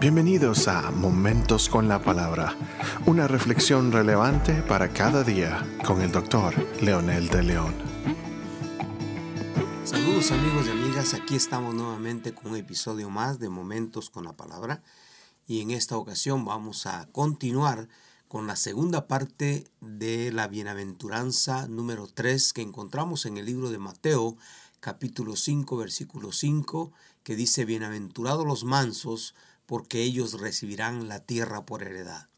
Bienvenidos a Momentos con la Palabra, una reflexión relevante para cada día con el doctor Leonel de León. Saludos amigos y amigas, aquí estamos nuevamente con un episodio más de Momentos con la Palabra y en esta ocasión vamos a continuar con la segunda parte de la bienaventuranza número 3 que encontramos en el libro de Mateo capítulo 5 versículo 5 que dice bienaventurados los mansos porque ellos recibirán la tierra por heredad.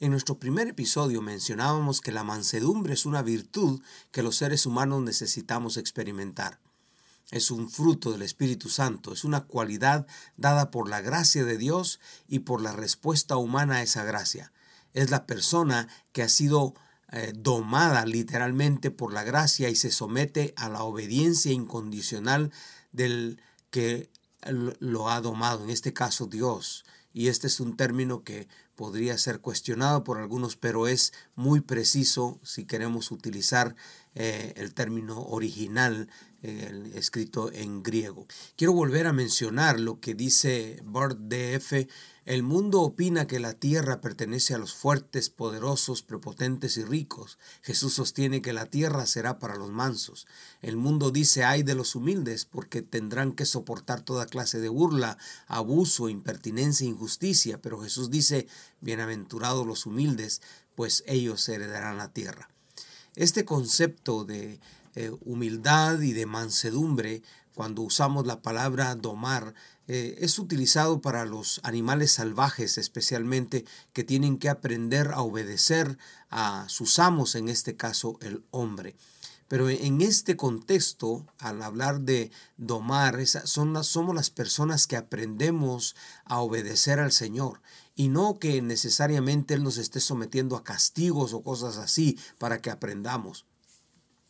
En nuestro primer episodio mencionábamos que la mansedumbre es una virtud que los seres humanos necesitamos experimentar. Es un fruto del Espíritu Santo, es una cualidad dada por la gracia de Dios y por la respuesta humana a esa gracia. Es la persona que ha sido eh, domada literalmente por la gracia y se somete a la obediencia incondicional del que lo ha domado, en este caso Dios. Y este es un término que podría ser cuestionado por algunos, pero es muy preciso si queremos utilizar eh, el término original escrito en griego. Quiero volver a mencionar lo que dice Bart DF el mundo opina que la tierra pertenece a los fuertes, poderosos, prepotentes y ricos. Jesús sostiene que la tierra será para los mansos. El mundo dice ay de los humildes porque tendrán que soportar toda clase de burla, abuso, impertinencia e injusticia. Pero Jesús dice bienaventurados los humildes, pues ellos heredarán la tierra. Este concepto de eh, humildad y de mansedumbre, cuando usamos la palabra domar, eh, es utilizado para los animales salvajes especialmente que tienen que aprender a obedecer a sus amos, en este caso el hombre. Pero en este contexto, al hablar de domar, son somos las personas que aprendemos a obedecer al Señor y no que necesariamente Él nos esté sometiendo a castigos o cosas así para que aprendamos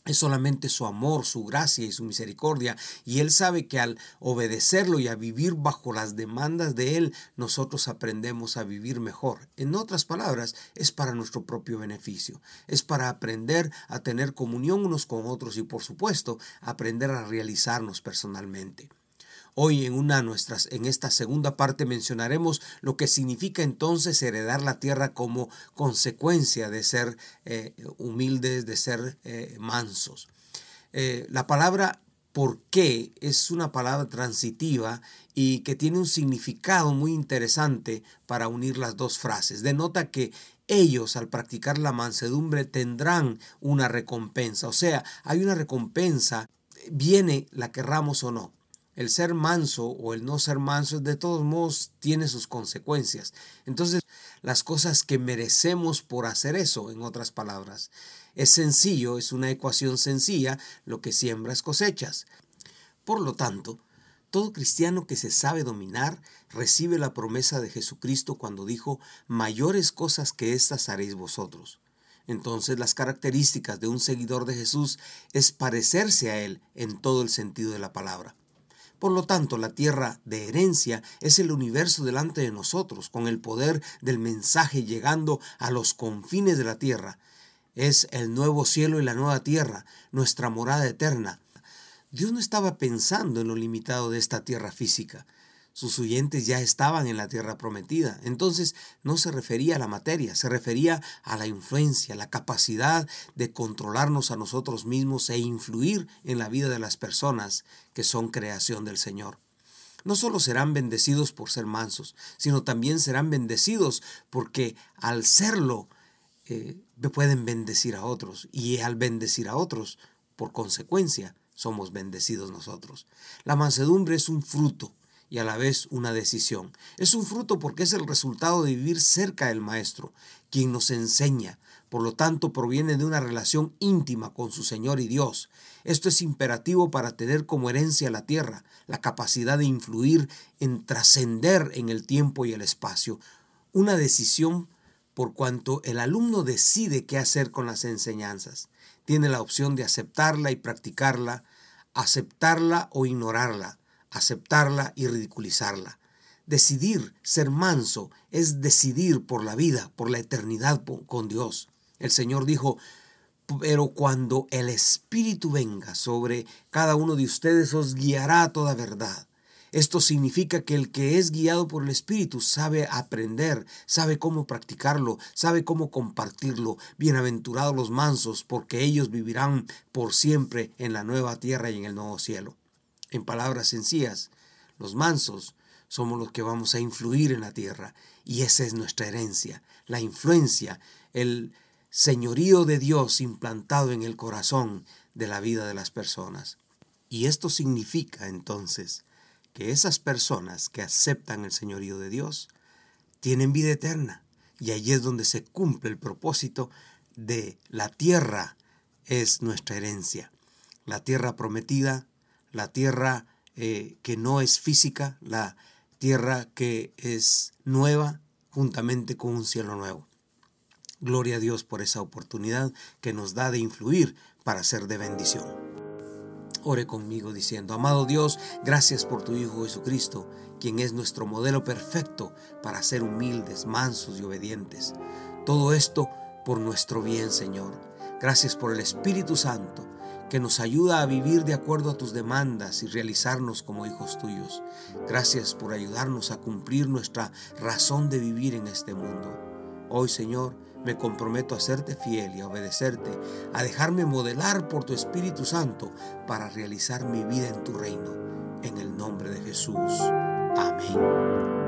es solamente su amor, su gracia y su misericordia. Y Él sabe que al obedecerlo y a vivir bajo las demandas de Él, nosotros aprendemos a vivir mejor. En otras palabras, es para nuestro propio beneficio. Es para aprender a tener comunión unos con otros y, por supuesto, aprender a realizarnos personalmente. Hoy en una nuestras en esta segunda parte mencionaremos lo que significa entonces heredar la tierra como consecuencia de ser eh, humildes, de ser eh, mansos. Eh, la palabra por qué es una palabra transitiva y que tiene un significado muy interesante para unir las dos frases. Denota que ellos al practicar la mansedumbre tendrán una recompensa. O sea, hay una recompensa, viene la querramos o no el ser manso o el no ser manso de todos modos tiene sus consecuencias. Entonces, las cosas que merecemos por hacer eso, en otras palabras, es sencillo, es una ecuación sencilla, lo que siembras cosechas. Por lo tanto, todo cristiano que se sabe dominar recibe la promesa de Jesucristo cuando dijo, mayores cosas que estas haréis vosotros. Entonces las características de un seguidor de Jesús es parecerse a Él en todo el sentido de la palabra. Por lo tanto, la tierra de herencia es el universo delante de nosotros, con el poder del mensaje llegando a los confines de la tierra. Es el nuevo cielo y la nueva tierra, nuestra morada eterna. Dios no estaba pensando en lo limitado de esta tierra física. Sus oyentes ya estaban en la tierra prometida. Entonces no se refería a la materia, se refería a la influencia, la capacidad de controlarnos a nosotros mismos e influir en la vida de las personas que son creación del Señor. No solo serán bendecidos por ser mansos, sino también serán bendecidos porque al serlo eh, pueden bendecir a otros y al bendecir a otros, por consecuencia, somos bendecidos nosotros. La mansedumbre es un fruto y a la vez una decisión. Es un fruto porque es el resultado de vivir cerca del Maestro, quien nos enseña. Por lo tanto, proviene de una relación íntima con su Señor y Dios. Esto es imperativo para tener como herencia la tierra, la capacidad de influir en trascender en el tiempo y el espacio. Una decisión por cuanto el alumno decide qué hacer con las enseñanzas. Tiene la opción de aceptarla y practicarla, aceptarla o ignorarla aceptarla y ridiculizarla. Decidir ser manso es decidir por la vida, por la eternidad con Dios. El Señor dijo, pero cuando el Espíritu venga sobre cada uno de ustedes os guiará a toda verdad. Esto significa que el que es guiado por el Espíritu sabe aprender, sabe cómo practicarlo, sabe cómo compartirlo. Bienaventurados los mansos, porque ellos vivirán por siempre en la nueva tierra y en el nuevo cielo. En palabras sencillas, los mansos somos los que vamos a influir en la tierra y esa es nuestra herencia, la influencia, el señorío de Dios implantado en el corazón de la vida de las personas. Y esto significa entonces que esas personas que aceptan el señorío de Dios tienen vida eterna. Y allí es donde se cumple el propósito de la tierra es nuestra herencia. La tierra prometida, la tierra eh, que no es física, la tierra que es nueva juntamente con un cielo nuevo. Gloria a Dios por esa oportunidad que nos da de influir para ser de bendición. Ore conmigo diciendo, amado Dios, gracias por tu Hijo Jesucristo, quien es nuestro modelo perfecto para ser humildes, mansos y obedientes. Todo esto por nuestro bien, Señor. Gracias por el Espíritu Santo, que nos ayuda a vivir de acuerdo a tus demandas y realizarnos como hijos tuyos. Gracias por ayudarnos a cumplir nuestra razón de vivir en este mundo. Hoy, Señor, me comprometo a serte fiel y a obedecerte, a dejarme modelar por tu Espíritu Santo para realizar mi vida en tu reino. En el nombre de Jesús. Amén.